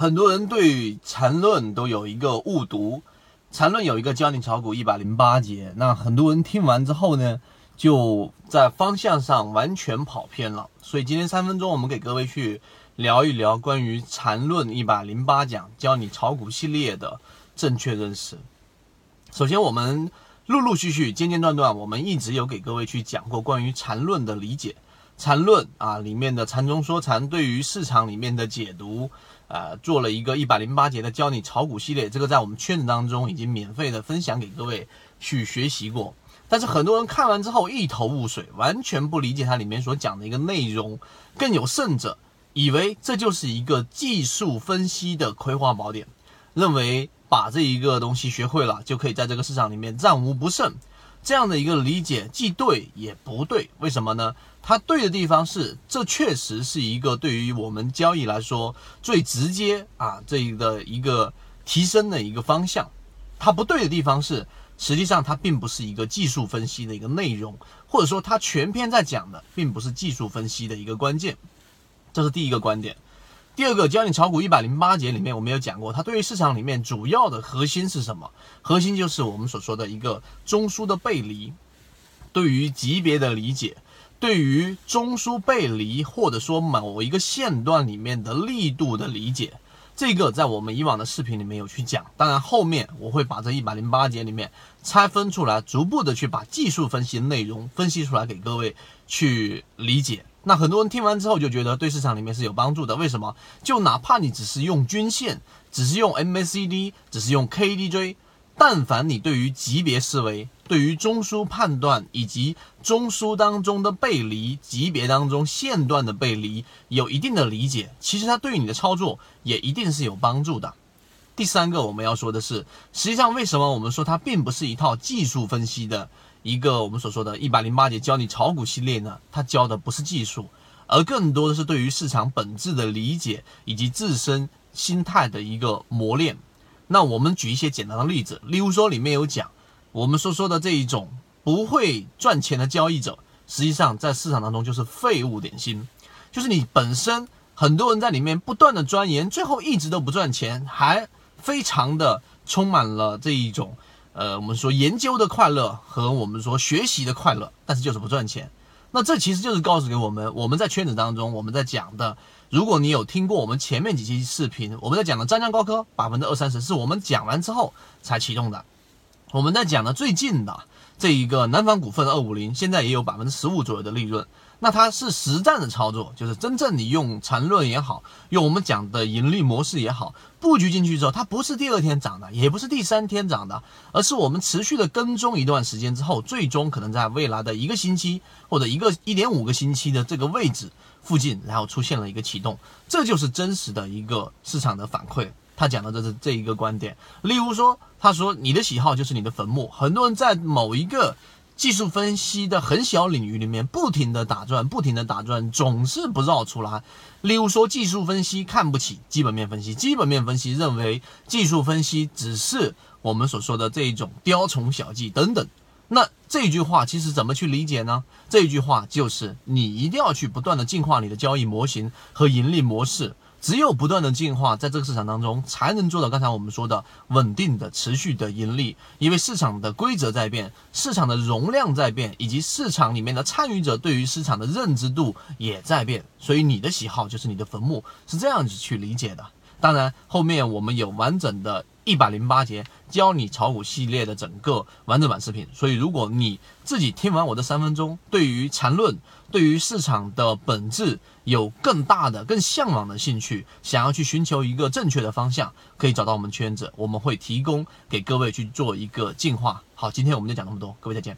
很多人对缠论都有一个误读，缠论有一个教你炒股一百零八节，那很多人听完之后呢，就在方向上完全跑偏了。所以今天三分钟，我们给各位去聊一聊关于缠论一百零八讲教你炒股系列的正确认识。首先，我们陆陆续续、间间断断，我们一直有给各位去讲过关于缠论的理解。缠论啊，里面的禅中说禅对于市场里面的解读，呃，做了一个一百零八节的教你炒股系列，这个在我们圈子当中已经免费的分享给各位去学习过。但是很多人看完之后一头雾水，完全不理解它里面所讲的一个内容，更有甚者，以为这就是一个技术分析的葵花宝典，认为把这一个东西学会了就可以在这个市场里面战无不胜。这样的一个理解既对也不对，为什么呢？它对的地方是，这确实是一个对于我们交易来说最直接啊，这一个一个提升的一个方向。它不对的地方是，实际上它并不是一个技术分析的一个内容，或者说它全篇在讲的并不是技术分析的一个关键。这是第一个观点。第二个教你炒股一百零八节里面，我们有讲过，它对于市场里面主要的核心是什么？核心就是我们所说的一个中枢的背离，对于级别的理解，对于中枢背离或者说某一个线段里面的力度的理解，这个在我们以往的视频里面有去讲。当然后面我会把这一百零八节里面拆分出来，逐步的去把技术分析内容分析出来给各位去理解。那很多人听完之后就觉得对市场里面是有帮助的，为什么？就哪怕你只是用均线，只是用 MACD，只是用 KDJ，但凡你对于级别思维、对于中枢判断以及中枢当中的背离、级别当中线段的背离有一定的理解，其实它对于你的操作也一定是有帮助的。第三个我们要说的是，实际上为什么我们说它并不是一套技术分析的？一个我们所说的一百零八节教你炒股系列呢，它教的不是技术，而更多的是对于市场本质的理解以及自身心态的一个磨练。那我们举一些简单的例子，例如说里面有讲我们所说的这一种不会赚钱的交易者，实际上在市场当中就是废物点心，就是你本身很多人在里面不断的钻研，最后一直都不赚钱，还非常的充满了这一种。呃，我们说研究的快乐和我们说学习的快乐，但是就是不赚钱。那这其实就是告诉给我们，我们在圈子当中，我们在讲的，如果你有听过我们前面几期视频，我们在讲的湛江高科百分之二三十是我们讲完之后才启动的。我们在讲的最近的这一个南方股份二五零，现在也有百分之十五左右的利润。那它是实战的操作，就是真正你用缠论也好，用我们讲的盈利模式也好，布局进去之后，它不是第二天涨的，也不是第三天涨的，而是我们持续的跟踪一段时间之后，最终可能在未来的一个星期或者一个一点五个星期的这个位置附近，然后出现了一个启动，这就是真实的一个市场的反馈。他讲的这是这一个观点。例如说，他说你的喜好就是你的坟墓，很多人在某一个。技术分析的很小领域里面，不停的打转，不停的打转，总是不绕出来。例如说，技术分析看不起基本面分析，基本面分析认为技术分析只是我们所说的这一种雕虫小技等等。那这句话其实怎么去理解呢？这句话就是你一定要去不断的进化你的交易模型和盈利模式。只有不断的进化，在这个市场当中，才能做到刚才我们说的稳定的、持续的盈利。因为市场的规则在变，市场的容量在变，以及市场里面的参与者对于市场的认知度也在变。所以你的喜好就是你的坟墓，是这样子去理解的。当然，后面我们有完整的。一百零八节教你炒股系列的整个完整版视频，所以如果你自己听完我的三分钟，对于缠论、对于市场的本质有更大的、更向往的兴趣，想要去寻求一个正确的方向，可以找到我们圈子，我们会提供给各位去做一个进化。好，今天我们就讲这么多，各位再见。